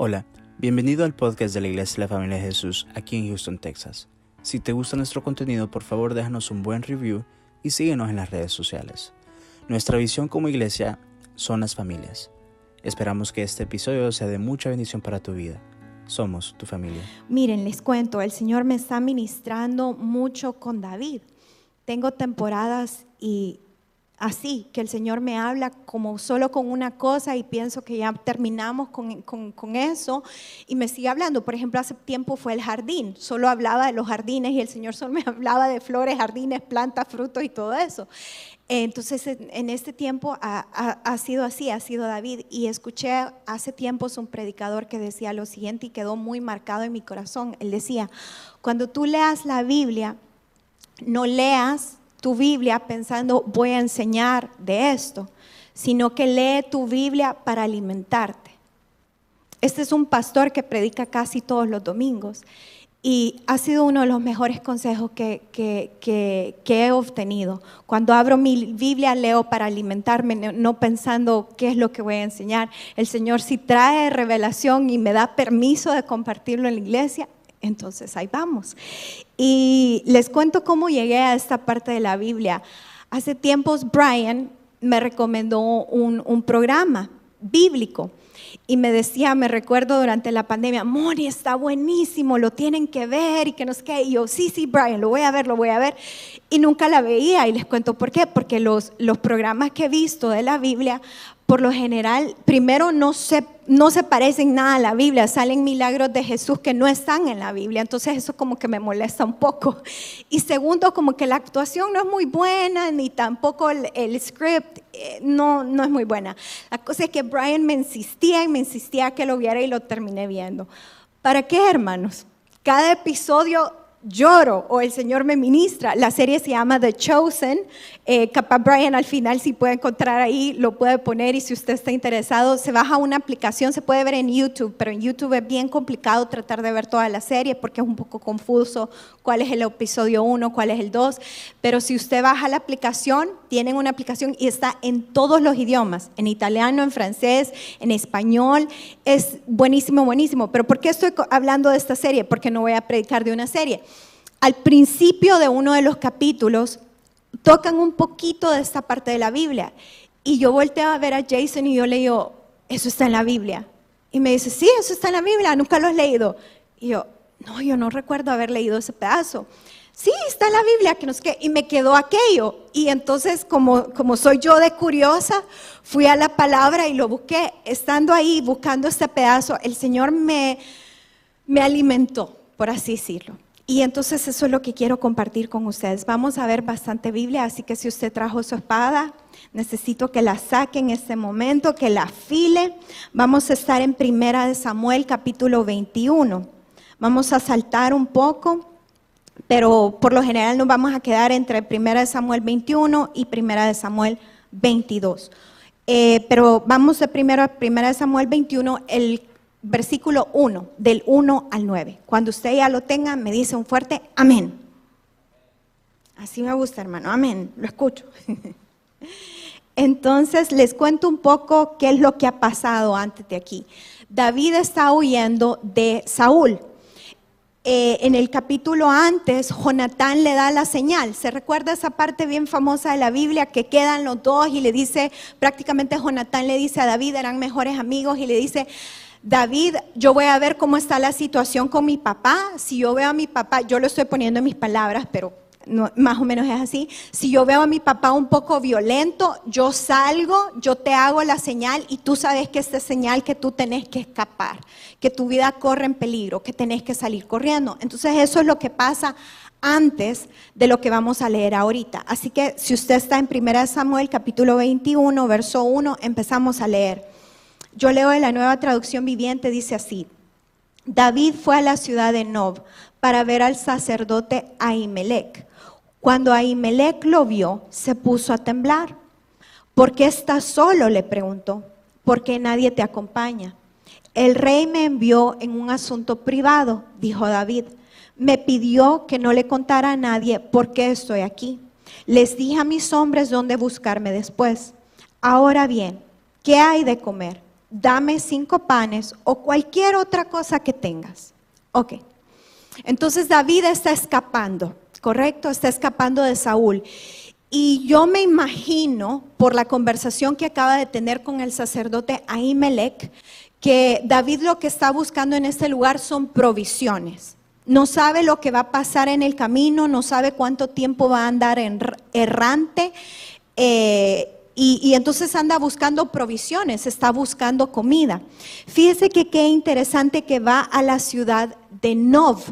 Hola, bienvenido al podcast de la Iglesia de la Familia de Jesús aquí en Houston, Texas. Si te gusta nuestro contenido, por favor déjanos un buen review y síguenos en las redes sociales. Nuestra visión como iglesia son las familias. Esperamos que este episodio sea de mucha bendición para tu vida. Somos tu familia. Miren, les cuento, el Señor me está ministrando mucho con David. Tengo temporadas y así, que el Señor me habla como solo con una cosa y pienso que ya terminamos con, con, eso y me sigue hablando. Por ejemplo, hace tiempo fue el jardín, solo hablaba de los jardines y el Señor solo me hablaba de flores, jardines, plantas, frutos y todo eso. Entonces, en este tiempo ha, sido así, ha sido David. Y escuché hace tiempos un predicador que decía lo siguiente y quedó muy marcado en mi corazón. Él decía, cuando tú leas la Biblia, no leas tu Biblia pensando voy a enseñar de esto, sino que lee tu Biblia para alimentarte. Este es un pastor que predica casi todos los domingos y ha sido uno de los mejores consejos que, que, he obtenido. Cuando abro mi Biblia leo para alimentarme, no pensando qué es lo que voy a enseñar. El Señor si trae revelación y me da permiso de compartirlo en la iglesia, entonces ahí vamos. Y les cuento cómo llegué a esta parte de la Biblia. Hace tiempos Brian me recomendó un, programa bíblico y me decía, me recuerdo durante la pandemia, Moni, está buenísimo, lo tienen que ver y que no sé qué. Y yo, sí, sí, Brian, lo voy a ver, lo voy a ver. Y nunca la veía y les cuento por qué, porque los, los programas que he visto de la Biblia por lo general, primero no se, no se parecen nada a la Biblia, salen milagros de Jesús que no están en la Biblia, entonces eso como que me molesta un poco. Y segundo, como que la actuación no es muy buena, ni tampoco el, script eh, no, no es muy buena. La cosa es que Brian me insistía y me insistía que lo viera y lo terminé viendo. ¿Para qué, hermanos? Cada episodio lloro o el Señor me ministra. La serie se llama The Chosen. Eh, capaz Brian al final si puede encontrar ahí, lo puede poner y si usted está interesado, se baja una aplicación, se puede ver en YouTube, pero en YouTube es bien complicado tratar de ver toda la serie porque es un poco confuso cuál es el episodio 1, cuál es el 2. Pero si usted baja la aplicación, tienen una aplicación y está en todos los idiomas, en italiano, en francés, en español. Es buenísimo, buenísimo. Pero ¿por qué estoy hablando de esta serie? Porque no voy a predicar de una serie al principio de uno de los capítulos tocan un poquito de esta parte de la Biblia. Y yo volteo a ver a Jason y yo le digo, eso está en la Biblia. Y me dice, sí, eso está en la Biblia, nunca lo has leído. Y yo, no, yo no recuerdo haber leído ese pedazo. Sí, está en la Biblia. Y me quedó aquello. Y entonces, como, soy yo de curiosa, fui a la palabra y lo busqué. Estando ahí buscando este pedazo, el Señor me alimentó, por así decirlo. Y entonces eso es lo que quiero compartir con ustedes. Vamos a ver bastante Biblia, así que si usted trajo su espada, necesito que la saque en este momento, que la afile. Vamos a estar en Primera de Samuel capítulo 21. Vamos a saltar un poco, pero por lo general nos vamos a quedar entre Primera de Samuel 21 y Primera de Samuel 22. Eh, pero vamos de primero a Primera de Samuel 21, el versículo 1, del 1 al 9. Cuando usted ya lo tenga, me dice un fuerte amén. Así me gusta, hermano, amén, lo escucho. Entonces les cuento un poco qué es lo que ha pasado antes de aquí. David está huyendo de Saúl. Eh, en el capítulo antes, Jonatán le da la señal. ¿Se recuerda esa parte bien famosa de la Biblia que quedan los dos y le dice, prácticamente Jonatán le dice a David, eran mejores amigos, y le dice, David, yo voy a ver cómo está la situación con mi papá. Si yo veo a mi papá, yo lo estoy poniendo en mis palabras, pero más o menos es así. Si yo veo a mi papá un poco violento, yo salgo, yo te hago la señal y tú sabes que esta señal que tú tenés que escapar, que tu vida corre en peligro, que tenés que salir corriendo. Entonces eso es lo que pasa antes de lo que vamos a leer ahorita. Así que si usted está en 1 Samuel capítulo 21, verso 1, empezamos a leer. Yo leo en la nueva traducción viviente, dice así, David fue a la ciudad de Nob para ver al sacerdote Ahimelech. Cuando Ahimelech lo vio, se puso a temblar. ¿Por qué estás solo? le preguntó. ¿Por qué nadie te acompaña? El rey me envió en un asunto privado, dijo David. Me pidió que no le contara a nadie por qué estoy aquí. Les dije a mis hombres dónde buscarme después. Ahora bien, ¿qué hay de comer? Dame cinco panes o cualquier otra cosa que tengas. Ok. Entonces David está escapando, ¿correcto? Está escapando de Saúl. Y yo me imagino, por la conversación que acaba de tener con el sacerdote Ahimelech, que David lo que está buscando en este lugar son provisiones. No sabe lo que va a pasar en el camino, no sabe cuánto tiempo va a andar errante. Eh, y, entonces anda buscando provisiones, está buscando comida. Fíjese que qué interesante que va a la ciudad de Nov.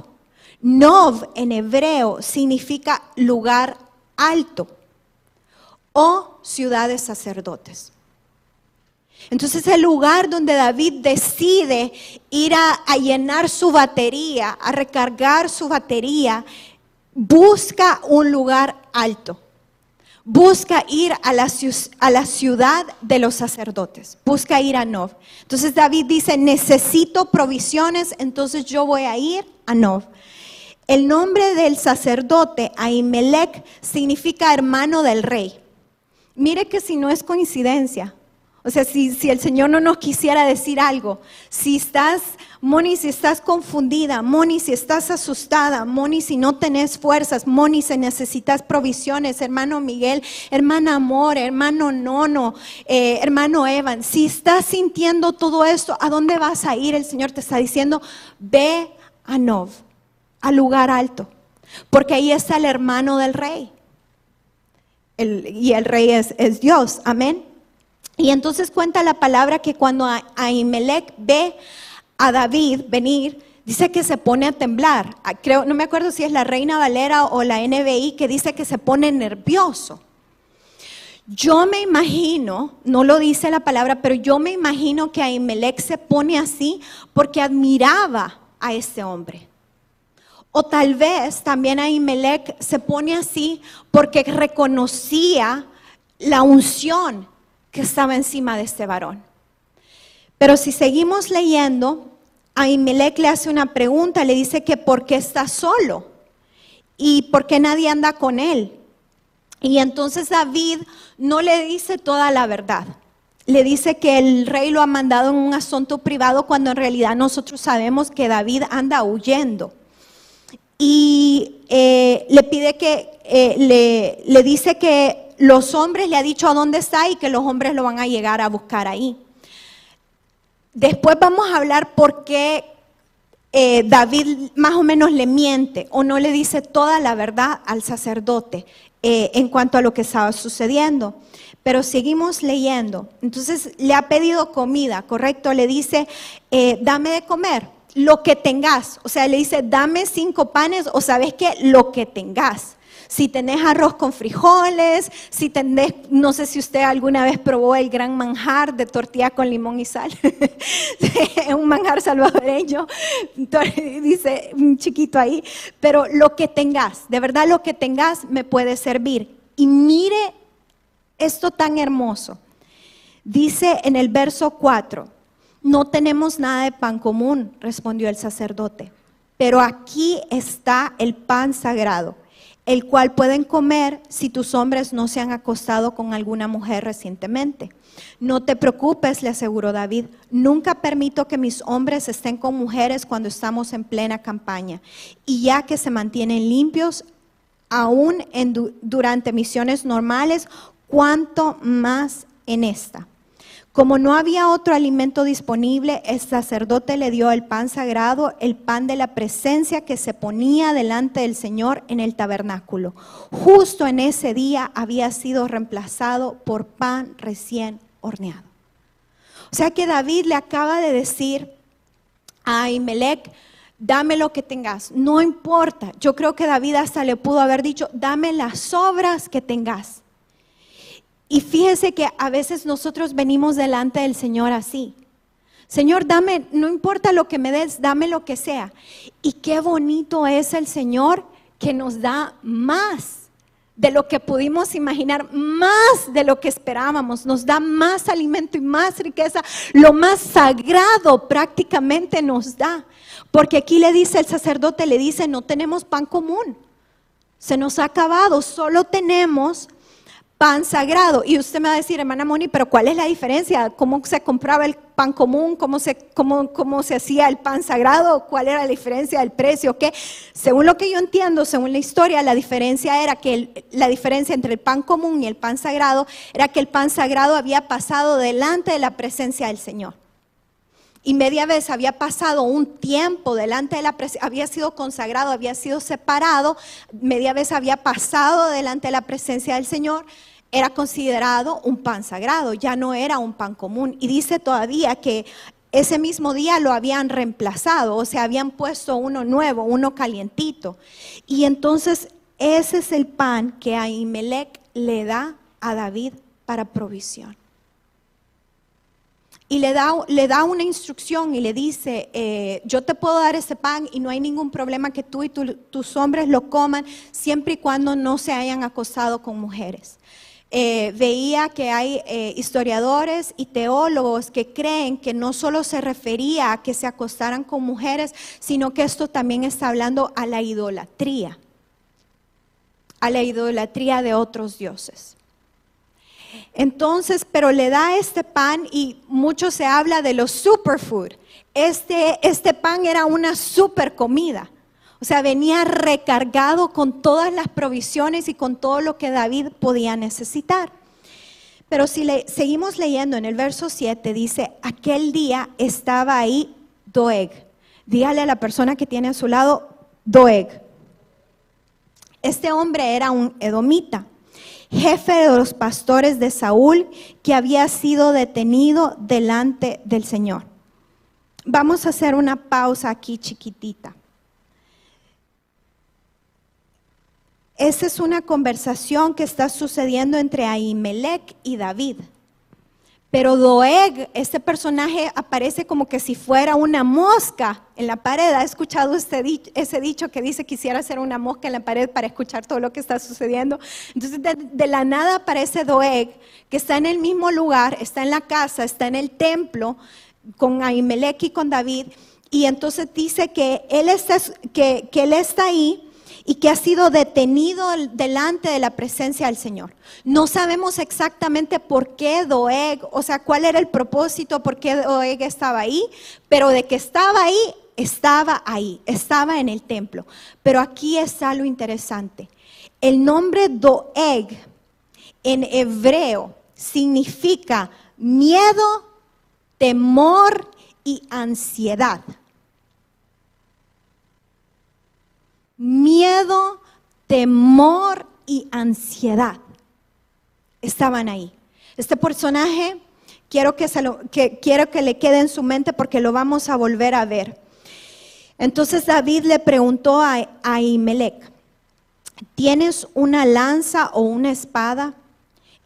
Nov en hebreo significa lugar alto o ciudad de sacerdotes. Entonces el lugar donde David decide ir a, llenar su batería, a recargar su batería, busca un lugar alto. Busca ir a la, ciudad de los sacerdotes. Busca ir a Nov. Entonces David dice, necesito provisiones, entonces yo voy a ir a Nov. El nombre del sacerdote, Ahimelech, significa hermano del rey. Mire que si no es coincidencia, o sea, si, el Señor no nos quisiera decir algo, si estás, Moni, si estás confundida, Moni, si estás asustada, Moni, si no tenés fuerzas, Moni, si necesitas provisiones, hermano Miguel, hermana Amor, hermano Nono, eh, hermano Evan, si estás sintiendo todo esto, ¿a dónde vas a ir? El Señor te está diciendo, ve a Nov, al lugar alto, porque ahí está el hermano del rey y el rey es, Dios, amén. Y entonces cuenta la palabra que cuando Ahimelech ve a David venir, dice que se pone a temblar. Ah, creo, no me acuerdo si es la Reina Valera o la NBI que dice que se pone nervioso. Yo me imagino, no lo dice la palabra, pero yo me imagino que Ahimelech se pone así porque admiraba a ese hombre. O tal vez también Ahimelech se pone así porque reconocía la unción que estaba encima de este varón. Pero si seguimos leyendo, Ahimelech le hace una pregunta, le dice que por qué está solo y por qué nadie anda con él. Y entonces David no le dice toda la verdad. Le dice que el rey lo ha mandado en un asunto privado cuando en realidad nosotros sabemos que David anda huyendo y eh, le pide que, eh, le, le dice que los hombres le ha dicho a dónde está y que los hombres lo van a llegar a buscar ahí. Después vamos a hablar por qué eh, David más o menos le miente o no le dice toda la verdad al sacerdote en cuanto a lo que estaba sucediendo. Pero seguimos leyendo. Entonces le ha pedido comida, ¿correcto? Le dice, dame de comer lo que tengas. O sea, le dice, dame cinco panes o sabes qué, lo que tengas. Si tenés arroz con frijoles, si tenés, no sé si usted alguna vez probó el gran manjar de tortilla con limón y sal, un manjar salvadoreño, dice un chiquito ahí, pero lo que tengas, de verdad lo que tengas me puede servir. Y mire esto tan hermoso. Dice en el verso 4, no tenemos nada de pan común, respondió el sacerdote, pero aquí está el pan sagrado, el cual pueden comer si tus hombres no se han acostado con alguna mujer recientemente. No te preocupes, le aseguró David, nunca permito que mis hombres estén con mujeres cuando estamos en plena campaña. Y ya que se mantienen limpios, aún durante misiones normales, cuanto más en esta. Como no había otro alimento disponible, el sacerdote le dio el pan sagrado, el pan de la presencia que se ponía delante del Señor en el tabernáculo. Justo en ese día había sido reemplazado por pan recién horneado. O sea que David le acaba de decir a Ahimelech, dame lo que tengas, no importa. Yo creo que David hasta le pudo haber dicho, dame las obras que tengas. Y fíjese que a veces nosotros venimos delante del Señor así. Señor, dame, no importa lo que me des, dame lo que sea. Y qué bonito es el Señor que nos da más de lo que pudimos imaginar, más de lo que esperábamos, nos da más alimento y más riqueza, lo más sagrado prácticamente nos da. Porque aquí le dice el sacerdote, le dice, no tenemos pan común, se nos ha acabado, solo tenemos pan sagrado. Y usted me va a decir, hermana Moni, pero ¿cuál es la diferencia? ¿Cómo se compraba el pan común? ¿Cómo se, cómo, cómo se hacía el pan sagrado? ¿Cuál era la diferencia del precio? ¿Qué? Según lo que yo entiendo, según la historia, la diferencia era que la diferencia entre el pan común y el pan sagrado era que el pan sagrado había pasado delante de la presencia del Señor y media vez había pasado un tiempo delante de la presencia, había sido consagrado, había sido separado, media vez había pasado delante de la presencia del Señor, era considerado un pan sagrado, ya no era un pan común. Y dice todavía que ese mismo día lo habían reemplazado, o sea, habían puesto uno nuevo, uno calientito. Y entonces ese es el pan que Ahimelech le da a David para provisión. Y le da, le da una instrucción y le dice, eh, yo te puedo dar ese pan y no hay ningún problema que tú y tus hombres lo coman siempre y cuando no se hayan acostado con mujeres. Eh, veía que hay eh, historiadores y teólogos que creen que no solo se refería a que se acostaran con mujeres, sino que esto también está hablando a la idolatría, a la idolatría de otros dioses. Entonces, pero le da este pan y mucho se habla de los superfood. Este, este pan era una super comida. O sea, venía recargado con todas las provisiones y con todo lo que David podía necesitar. Pero si le, seguimos leyendo en el verso 7, dice, aquel día estaba ahí Doeg. Dígale a la persona que tiene a su lado, Doeg. Este hombre era un edomita jefe de los pastores de Saúl, que había sido detenido delante del Señor. Vamos a hacer una pausa aquí chiquitita. Esa es una conversación que está sucediendo entre Ahimelech y David. Pero Doeg, este personaje aparece como que si fuera una mosca en la pared. ¿Ha escuchado usted ese dicho que dice quisiera ser una mosca en la pared para escuchar todo lo que está sucediendo? Entonces de, la nada aparece Doeg, que está en el mismo lugar, está en la casa, está en el templo con Ahimelech y con David. Y entonces dice que él está, que, que él está ahí y que ha sido detenido delante de la presencia del Señor. No sabemos exactamente por qué Doeg, o sea, cuál era el propósito, por qué Doeg estaba ahí, pero de que estaba ahí, estaba ahí, estaba en el templo. Pero aquí está lo interesante. El nombre Doeg en hebreo significa miedo, temor y ansiedad. Miedo, temor y ansiedad estaban ahí. Este personaje quiero que, se lo, que, quiero que le quede en su mente porque lo vamos a volver a ver. Entonces David le preguntó a, a ¿tienes una lanza o una espada?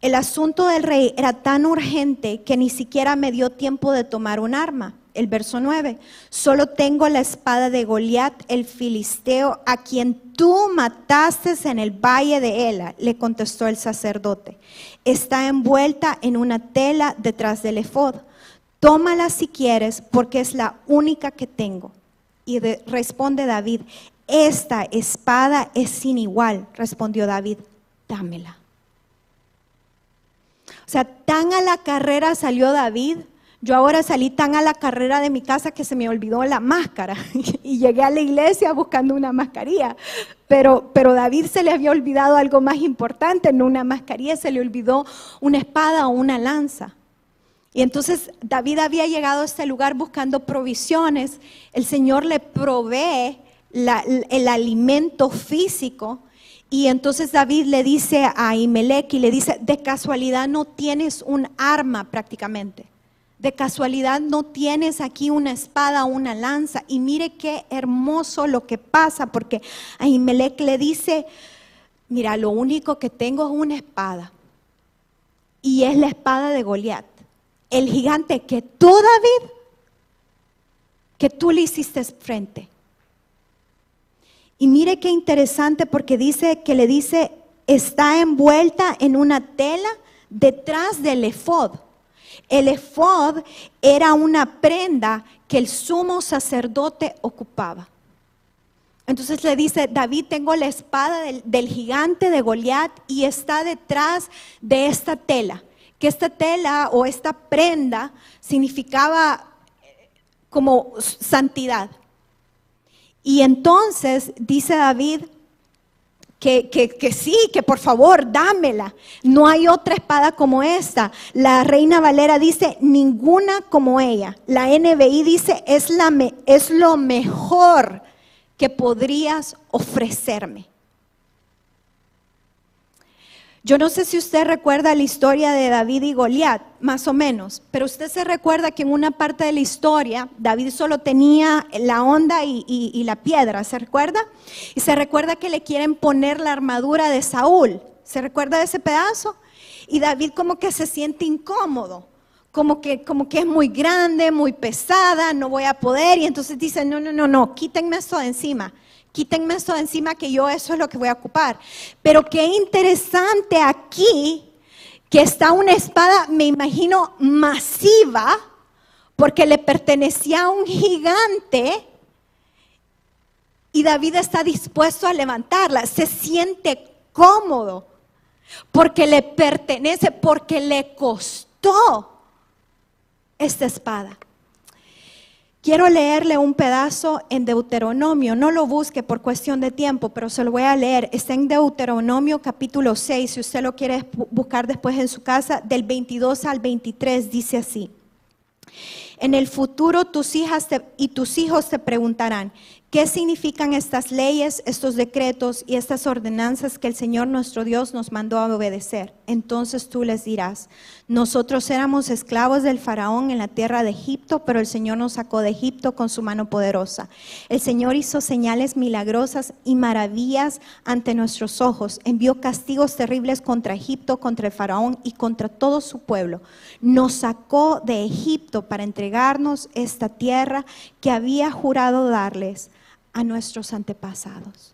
El asunto del rey era tan urgente que ni siquiera me dio tiempo de tomar un arma el verso 9. Solo tengo la espada de Goliat, el filisteo, a quien tú mataste en el valle de Ela, le contestó el sacerdote. Está envuelta en una tela detrás del efod. Tómala si quieres, porque es la única que tengo. Y responde David, esta espada es sin igual, respondió David, dámela. O sea, tan a la carrera salió David yo ahora salí tan a la carrera de mi casa que se me olvidó la máscara y llegué a la iglesia buscando una mascarilla. Pero, pero David se le había olvidado algo más importante, no una mascarilla, se le olvidó una espada o una lanza. Y entonces David había llegado a este lugar buscando provisiones. El Señor le provee el alimento físico. Y entonces David le dice a Imelec y le dice, de casualidad no tienes un arma prácticamente de casualidad no tienes aquí una espada o una lanza. Y mire qué hermoso lo que pasa, porque Ahimelech le dice, mira, lo único que tengo es una espada. Y es la espada de Goliat, el gigante que tú, David, que tú le hiciste frente. Y mire qué interesante porque dice que le dice, está envuelta en una tela detrás del efod. El efod era una prenda que el sumo sacerdote ocupaba. Entonces le dice, David, tengo la espada del, del gigante de Goliat y está detrás de esta tela. Que esta tela o esta prenda significaba eh, como santidad. Y entonces dice David, que, sí, que por favor, dámela. No hay otra espada como esta. La Reina Valera dice, ninguna como ella. La NBI dice, es, la es lo mejor que podrías ofrecerme. Yo no sé si usted recuerda la historia de David y Goliat, más o menos, pero usted se recuerda que en una parte de la historia David solo tenía la onda y, la piedra, ¿se recuerda? Y se recuerda que le quieren poner la armadura de Saúl, ¿se recuerda de ese pedazo? Y David como que se siente incómodo, como que, como que es muy grande, muy pesada, no voy a poder, y entonces dice, no, no, no, no, quítenme esto de encima. Quítenme esto encima que yo eso es lo que voy a ocupar. Pero qué interesante aquí que está una espada, me imagino, masiva, porque le pertenecía a un gigante y David está dispuesto a levantarla. Se siente cómodo porque le pertenece, porque le costó esta espada. Quiero leerle un pedazo en Deuteronomio, no lo busque por cuestión de tiempo, pero se lo voy a leer. Está en Deuteronomio capítulo 6, si usted lo quiere buscar después en su casa, del 22 al 23, dice así. En el futuro tus hijas y tus hijos te preguntarán, ¿Qué significan estas leyes, estos decretos y estas ordenanzas que el Señor nuestro Dios nos mandó a obedecer? Entonces tú les dirás, nosotros éramos esclavos del faraón en la tierra de Egipto, pero el Señor nos sacó de Egipto con su mano poderosa. El Señor hizo señales milagrosas y maravillas ante nuestros ojos. Envió castigos terribles contra Egipto, contra el faraón y contra todo su pueblo. Nos sacó de Egipto para entregarnos esta tierra que había jurado darles a nuestros antepasados.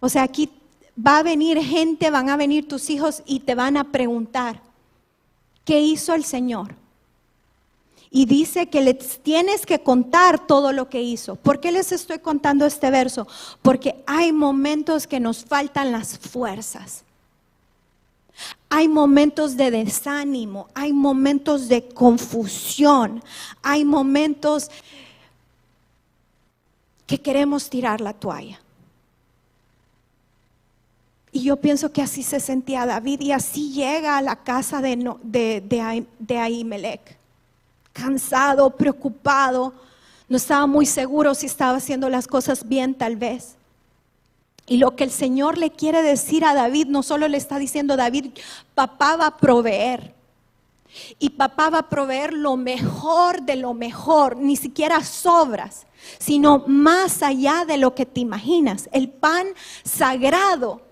O sea, aquí va a venir gente, van a venir tus hijos y te van a preguntar, ¿qué hizo el Señor? Y dice que les tienes que contar todo lo que hizo. ¿Por qué les estoy contando este verso? Porque hay momentos que nos faltan las fuerzas. Hay momentos de desánimo, hay momentos de confusión, hay momentos que queremos tirar la toalla. Y yo pienso que así se sentía David y así llega a la casa de, de, Ahimelech, cansado, preocupado, no estaba muy seguro si estaba haciendo las cosas bien tal vez. Y lo que el Señor le quiere decir a David, no solo le está diciendo David, papá va a proveer. Y papá va a proveer lo mejor de lo mejor, ni siquiera sobras, sino más allá de lo que te imaginas. El pan sagrado,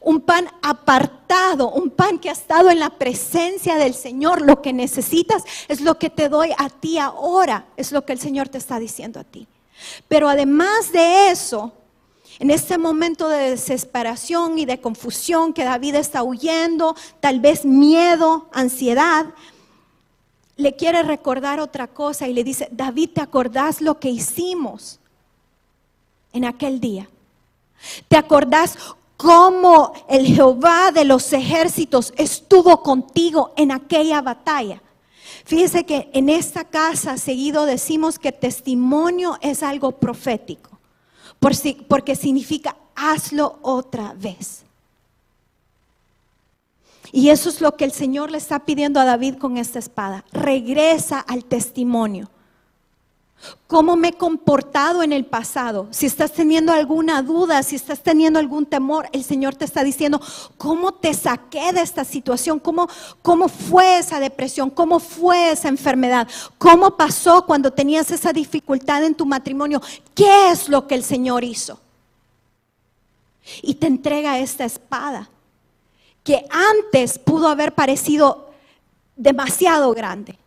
un pan apartado, un pan que ha estado en la presencia del Señor. Lo que necesitas es lo que te doy a ti ahora, es lo que el Señor te está diciendo a ti. Pero además de eso, en este momento de desesperación y de confusión que David está huyendo, tal vez miedo, ansiedad, le quiere recordar otra cosa y le dice, David, ¿te acordás lo que hicimos en aquel día? ¿Te acordás cómo el Jehová de los ejércitos estuvo contigo en aquella batalla? Fíjese que en esta casa seguido decimos que testimonio es algo profético, porque significa hazlo otra vez. Y eso es lo que el Señor le está pidiendo a David con esta espada. Regresa al testimonio. ¿Cómo me he comportado en el pasado? Si estás teniendo alguna duda, si estás teniendo algún temor, el Señor te está diciendo, ¿cómo te saqué de esta situación? ¿Cómo, cómo fue esa depresión? ¿Cómo fue esa enfermedad? ¿Cómo pasó cuando tenías esa dificultad en tu matrimonio? ¿Qué es lo que el Señor hizo? Y te entrega esta espada que antes pudo haber parecido demasiado grande,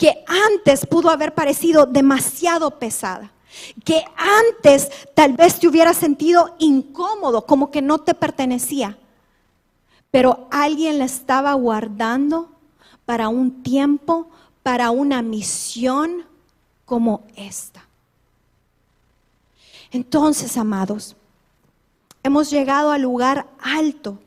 que antes pudo haber parecido demasiado pesada, que antes tal vez te hubiera sentido incómodo, como que no te pertenecía, pero alguien la estaba guardando para un tiempo, para una misión como esta. Entonces, amados, hemos llegado al lugar alto.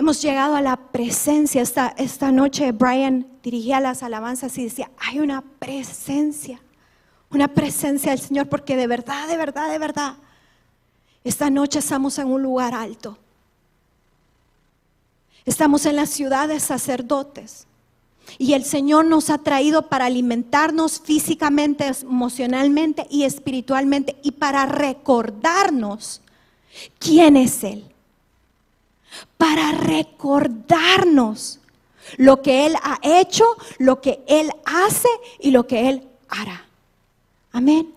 Hemos llegado a la presencia. Esta, esta noche Brian dirigía las alabanzas y decía, hay una presencia, una presencia del Señor, porque de verdad, de verdad, de verdad, esta noche estamos en un lugar alto. Estamos en la ciudad de sacerdotes. Y el Señor nos ha traído para alimentarnos físicamente, emocionalmente y espiritualmente y para recordarnos quién es Él. Para recordarnos lo que Él ha hecho, lo que Él hace y lo que Él hará. Amén.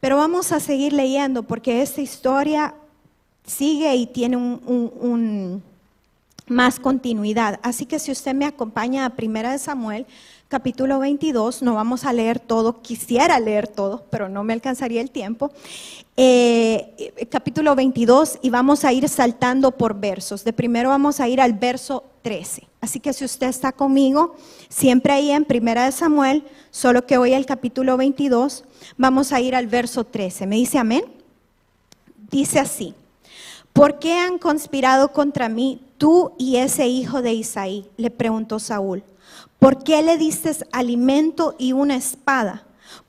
Pero vamos a seguir leyendo porque esta historia sigue y tiene un, más continuidad. Así que si usted me acompaña a Primera de Samuel, capítulo 22, no vamos a leer todo, quisiera leer todo, pero no me alcanzaría el tiempo. Eh, capítulo 22 y vamos a ir saltando por versos. De primero vamos a ir al verso 13. Así que si usted está conmigo, siempre ahí en Primera de Samuel, solo que hoy el capítulo 22, vamos a ir al verso 13. ¿Me dice amén? Dice así. ¿Por qué han conspirado contra mí tú y ese hijo de Isaí? Le preguntó Saúl. ¿Por qué le diste alimento y una espada?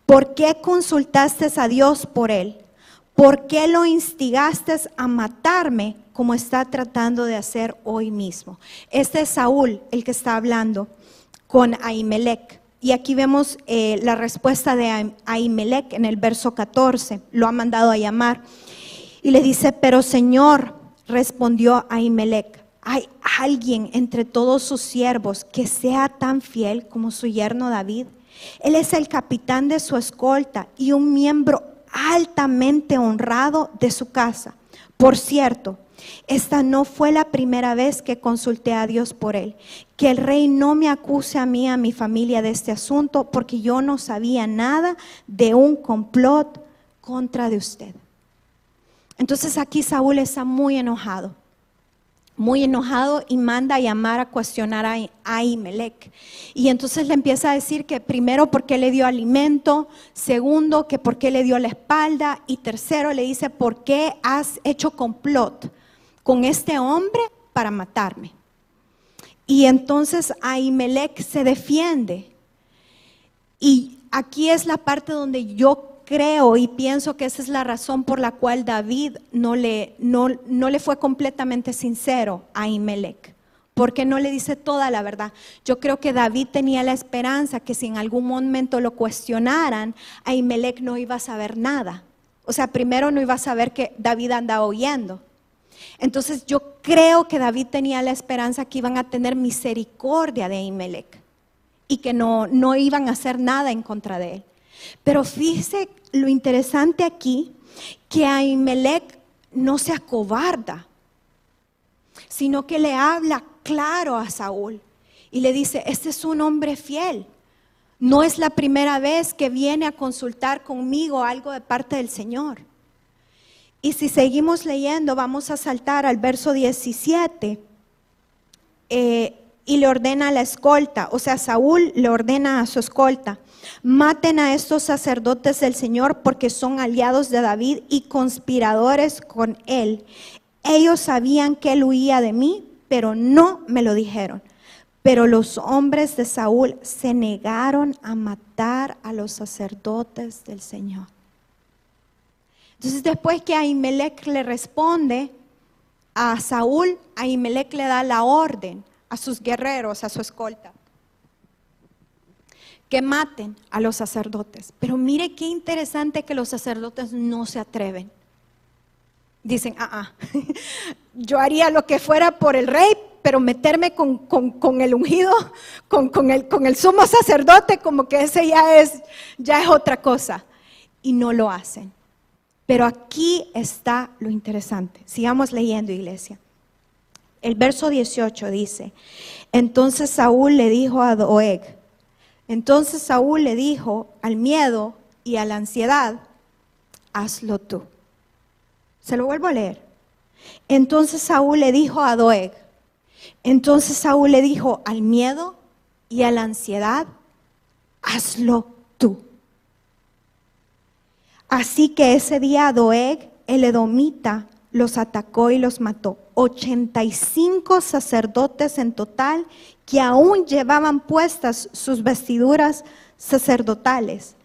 ¿Por qué consultaste a Dios por él? ¿Por qué lo instigaste a matarme como está tratando de hacer hoy mismo? Este es Saúl el que está hablando con Ahimelech. Y aquí vemos eh, la respuesta de Ahimelech en el verso 14. Lo ha mandado a llamar. Y le dice, pero Señor, respondió Ahimelech, ¿hay alguien entre todos sus siervos que sea tan fiel como su yerno David? Él es el capitán de su escolta y un miembro altamente honrado de su casa. Por cierto, esta no fue la primera vez que consulté a Dios por él. Que el rey no me acuse a mí, a mi familia de este asunto, porque yo no sabía nada de un complot contra de usted. Entonces aquí Saúl está muy enojado, muy enojado y manda a llamar a cuestionar a Ahimelech. Y entonces le empieza a decir que primero porque le dio alimento, segundo que por qué le dio la espalda y tercero le dice por qué has hecho complot con este hombre para matarme. Y entonces Ahimelech se defiende. Y aquí es la parte donde yo creo y pienso que esa es la razón por la cual David no le, no, no le fue completamente sincero a Imelec, porque no le dice toda la verdad. Yo creo que David tenía la esperanza que si en algún momento lo cuestionaran, a Imelec no iba a saber nada. O sea, primero no iba a saber que David andaba oyendo. Entonces yo creo que David tenía la esperanza que iban a tener misericordia de Imelec y que no, no iban a hacer nada en contra de él. Pero fíjese lo interesante aquí, que Ahimelech no se acobarda, sino que le habla claro a Saúl y le dice, este es un hombre fiel. No es la primera vez que viene a consultar conmigo algo de parte del Señor. Y si seguimos leyendo, vamos a saltar al verso 17. Eh, y le ordena a la escolta, o sea, Saúl le ordena a su escolta, maten a estos sacerdotes del Señor porque son aliados de David y conspiradores con él. Ellos sabían que él huía de mí, pero no me lo dijeron. Pero los hombres de Saúl se negaron a matar a los sacerdotes del Señor. Entonces después que Ahimelech le responde a Saúl, Ahimelech le da la orden a sus guerreros, a su escolta que maten a los sacerdotes. Pero mire qué interesante que los sacerdotes no se atreven. Dicen, ah, ah, yo haría lo que fuera por el rey, pero meterme con, el ungido, con, el, con el sumo sacerdote, como que ese ya es, ya es otra cosa. Y no lo hacen. Pero aquí está lo interesante. Sigamos leyendo, iglesia. El verso 18 dice, entonces Saúl le dijo a Doeg, entonces Saúl le dijo al miedo y a la ansiedad, hazlo tú. Se lo vuelvo a leer. Entonces Saúl le dijo a Doeg, entonces Saúl le dijo al miedo y a la ansiedad, hazlo tú. Así que ese día Doeg el edomita, los atacó y los mató. 85 sacerdotes en total que aún llevaban puestas sus vestiduras sacerdotales.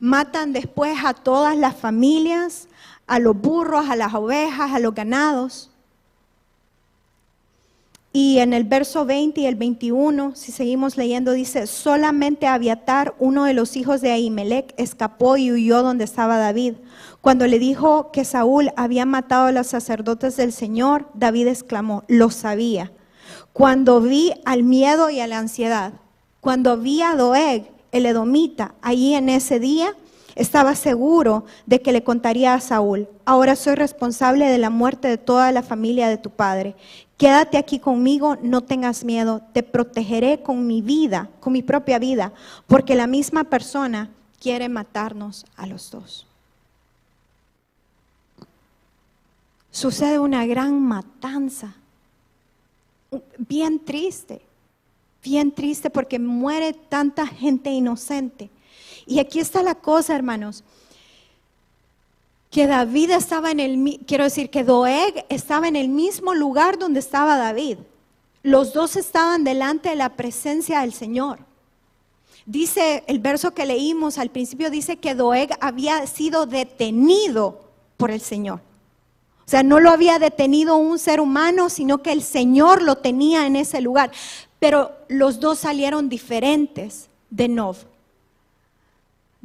Matan después a todas las familias, a los burros, a las ovejas, a los ganados. Y en el verso 20 y el 21, si seguimos leyendo, dice, solamente Abiatar, uno de los hijos de Ahimelech, escapó y huyó donde estaba David. Cuando le dijo que Saúl había matado a los sacerdotes del Señor, David exclamó, lo sabía. Cuando vi al miedo y a la ansiedad, cuando vi a Doeg, el edomita, allí en ese día, estaba seguro de que le contaría a Saúl, ahora soy responsable de la muerte de toda la familia de tu padre. Quédate aquí conmigo, no tengas miedo, te protegeré con mi vida, con mi propia vida, porque la misma persona quiere matarnos a los dos. Sucede una gran matanza, bien triste, bien triste porque muere tanta gente inocente. Y aquí está la cosa, hermanos, que David estaba en el, quiero decir, que Doeg estaba en el mismo lugar donde estaba David. Los dos estaban delante de la presencia del Señor. Dice el verso que leímos al principio, dice que Doeg había sido detenido por el Señor. O sea, no lo había detenido un ser humano, sino que el Señor lo tenía en ese lugar. Pero los dos salieron diferentes de Nov.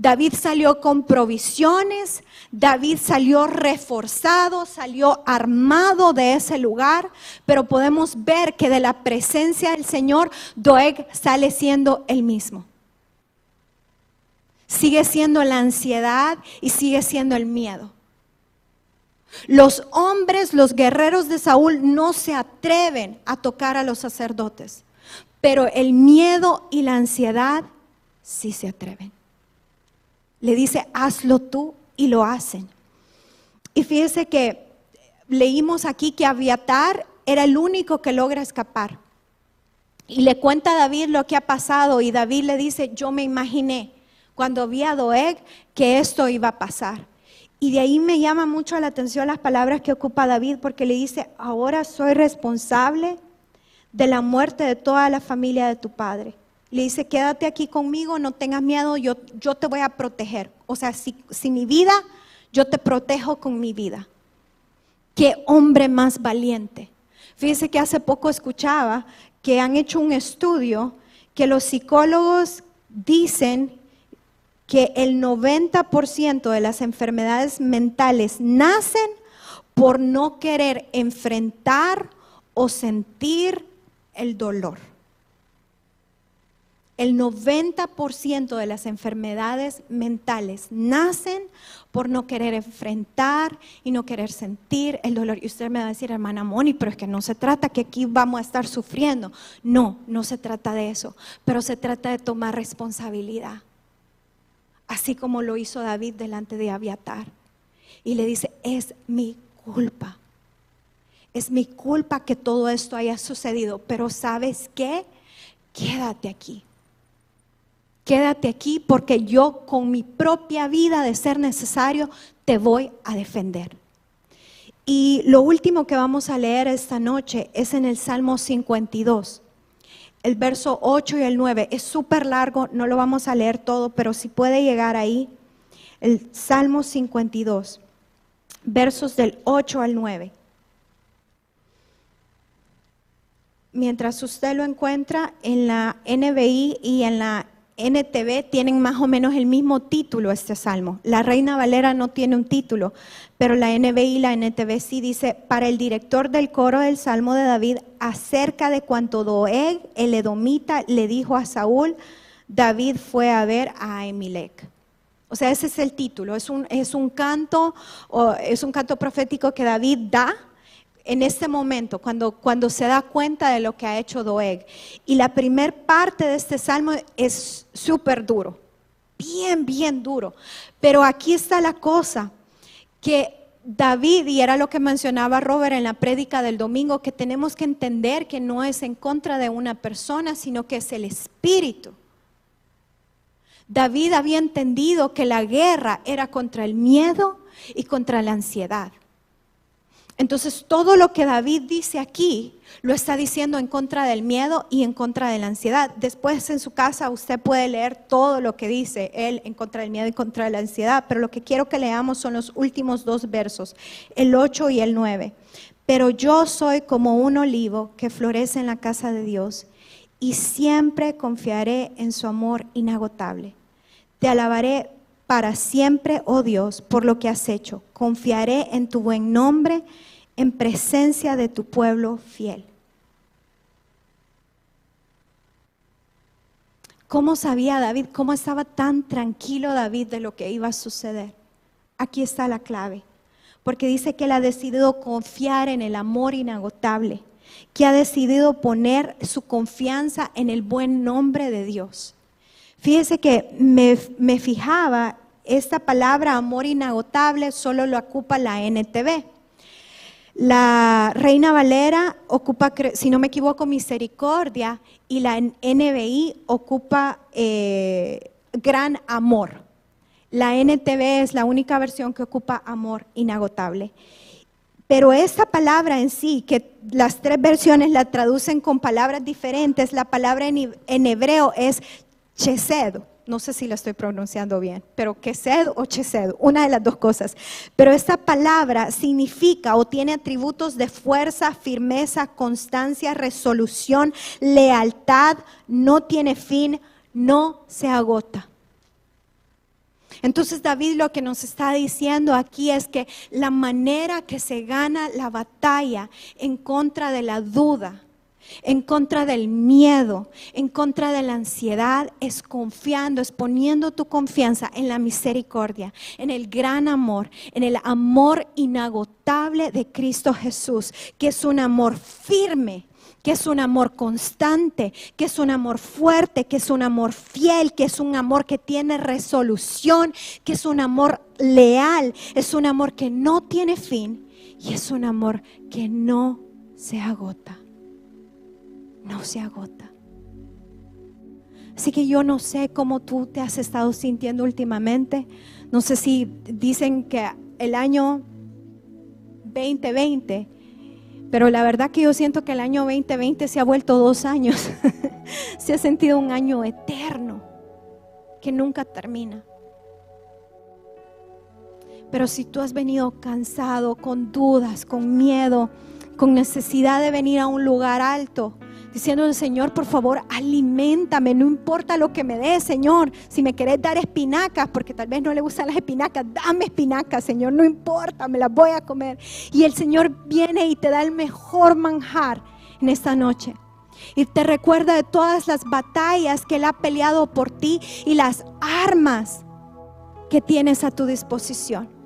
David salió con provisiones, David salió reforzado, salió armado de ese lugar, pero podemos ver que de la presencia del Señor, Doeg sale siendo el mismo. Sigue siendo la ansiedad y sigue siendo el miedo. Los hombres, los guerreros de Saúl no se atreven a tocar a los sacerdotes, pero el miedo y la ansiedad sí se atreven le dice, hazlo tú y lo hacen. Y fíjese que leímos aquí que Aviatar era el único que logra escapar. Y le cuenta a David lo que ha pasado y David le dice, yo me imaginé cuando vi a Doeg que esto iba a pasar. Y de ahí me llama mucho la atención las palabras que ocupa David porque le dice, ahora soy responsable de la muerte de toda la familia de tu padre. Le dice, quédate aquí conmigo, no tengas miedo, yo, yo te voy a proteger. O sea, si, si mi vida, yo te protejo con mi vida. Qué hombre más valiente. Fíjese que hace poco escuchaba que han hecho un estudio que los psicólogos dicen que el 90% de las enfermedades mentales nacen por no querer enfrentar o sentir el dolor. El 90% de las enfermedades mentales nacen por no querer enfrentar y no querer sentir el dolor. Y usted me va a decir, hermana Moni, pero es que no se trata que aquí vamos a estar sufriendo. No, no se trata de eso, pero se trata de tomar responsabilidad. Así como lo hizo David delante de Abiatar. Y le dice, es mi culpa. Es mi culpa que todo esto haya sucedido, pero ¿sabes qué? Quédate aquí quédate aquí porque yo con mi propia vida, de ser necesario, te voy a defender. Y lo último que vamos a leer esta noche es en el Salmo 52, el verso 8 y el 9. Es súper largo, no lo vamos a leer todo, pero si puede llegar ahí, el Salmo 52, versos del 8 al 9. Mientras usted lo encuentra en la NBI y en la NTV tienen más o menos el mismo título este salmo. La Reina Valera no tiene un título, pero la NBI y la NTV sí dice, para el director del coro del Salmo de David, acerca de cuanto Doeg, el edomita, le dijo a Saúl, David fue a ver a Emilec. O sea, ese es el título, es un, es un canto, es un canto profético que David da en este momento, cuando, cuando se da cuenta de lo que ha hecho Doeg. Y la primer parte de este salmo es súper duro, bien, bien duro. Pero aquí está la cosa, que David, y era lo que mencionaba Robert en la prédica del domingo, que tenemos que entender que no es en contra de una persona, sino que es el espíritu. David había entendido que la guerra era contra el miedo y contra la ansiedad. Entonces todo lo que David dice aquí lo está diciendo en contra del miedo y en contra de la ansiedad. Después en su casa usted puede leer todo lo que dice él en contra del miedo y contra de la ansiedad, pero lo que quiero que leamos son los últimos dos versos, el 8 y el 9. Pero yo soy como un olivo que florece en la casa de Dios y siempre confiaré en su amor inagotable. Te alabaré para siempre, oh Dios, por lo que has hecho. Confiaré en tu buen nombre en presencia de tu pueblo fiel. ¿Cómo sabía David? ¿Cómo estaba tan tranquilo David de lo que iba a suceder? Aquí está la clave. Porque dice que él ha decidido confiar en el amor inagotable, que ha decidido poner su confianza en el buen nombre de Dios. Fíjese que me, me fijaba, esta palabra amor inagotable solo lo ocupa la NTV. La Reina Valera ocupa, si no me equivoco, misericordia y la NBI ocupa eh, gran amor. La NTV es la única versión que ocupa amor inagotable. Pero esa palabra en sí, que las tres versiones la traducen con palabras diferentes, la palabra en, hebreo es chesed no sé si lo estoy pronunciando bien, pero Kesed o Chesed, una de las dos cosas. Pero esta palabra significa o tiene atributos de fuerza, firmeza, constancia, resolución, lealtad, no tiene fin, no se agota. Entonces David lo que nos está diciendo aquí es que la manera que se gana la batalla en contra de la duda, en contra del miedo, en contra de la ansiedad, es confiando, es poniendo tu confianza en la misericordia, en el gran amor, en el amor inagotable de Cristo Jesús, que es un amor firme, que es un amor constante, que es un amor fuerte, que es un amor fiel, que es un amor que tiene resolución, que es un amor leal, es un amor que no tiene fin y es un amor que no se agota no se agota. Así que yo no sé cómo tú te has estado sintiendo últimamente. No sé si dicen que el año 2020, pero la verdad que yo siento que el año 2020 se ha vuelto dos años. se ha sentido un año eterno que nunca termina. Pero si tú has venido cansado, con dudas, con miedo, con necesidad de venir a un lugar alto, diciendo, Señor, por favor, alimentame, no importa lo que me des, Señor. Si me querés dar espinacas, porque tal vez no le gustan las espinacas, dame espinacas, Señor, no importa, me las voy a comer. Y el Señor viene y te da el mejor manjar en esta noche. Y te recuerda de todas las batallas que Él ha peleado por ti y las armas que tienes a tu disposición.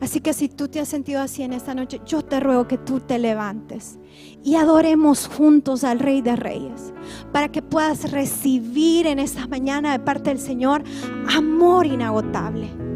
Así que si tú te has sentido así en esta noche, yo te ruego que tú te levantes y adoremos juntos al Rey de Reyes, para que puedas recibir en esta mañana de parte del Señor amor inagotable